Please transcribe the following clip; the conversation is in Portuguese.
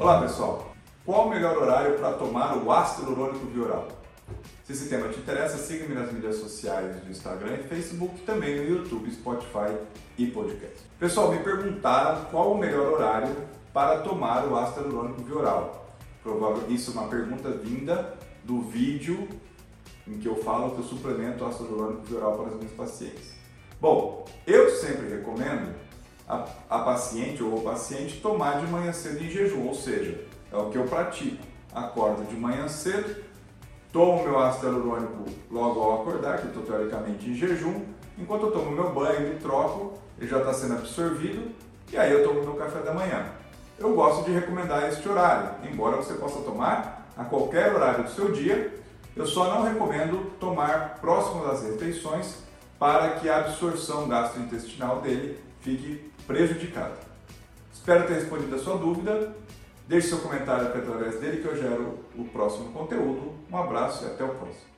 Olá pessoal, qual o melhor horário para tomar o ácido hialurônico vioral? Se esse tema te interessa, siga-me nas mídias sociais do Instagram e Facebook, também no YouTube, Spotify e podcast. Pessoal, me perguntaram qual o melhor horário para tomar o ácido hialurônico vioral. Isso é uma pergunta vinda do vídeo em que eu falo que eu suplemento ácido hialurônico vioral para os meus pacientes. Bom, eu sempre recomendo a, a paciente ou o paciente tomar de manhã cedo em jejum, ou seja, é o que eu pratico. Acordo de manhã cedo, tomo meu ácido hialurônico logo ao acordar, que eu estou teoricamente em jejum, enquanto eu tomo meu banho, me troco, ele já está sendo absorvido, e aí eu tomo meu café da manhã. Eu gosto de recomendar este horário, embora você possa tomar a qualquer horário do seu dia, eu só não recomendo tomar próximo das refeições para que a absorção gastrointestinal dele fique prejudicada. Espero ter respondido a sua dúvida. Deixe seu comentário através dele que eu gero o próximo conteúdo. Um abraço e até o próximo.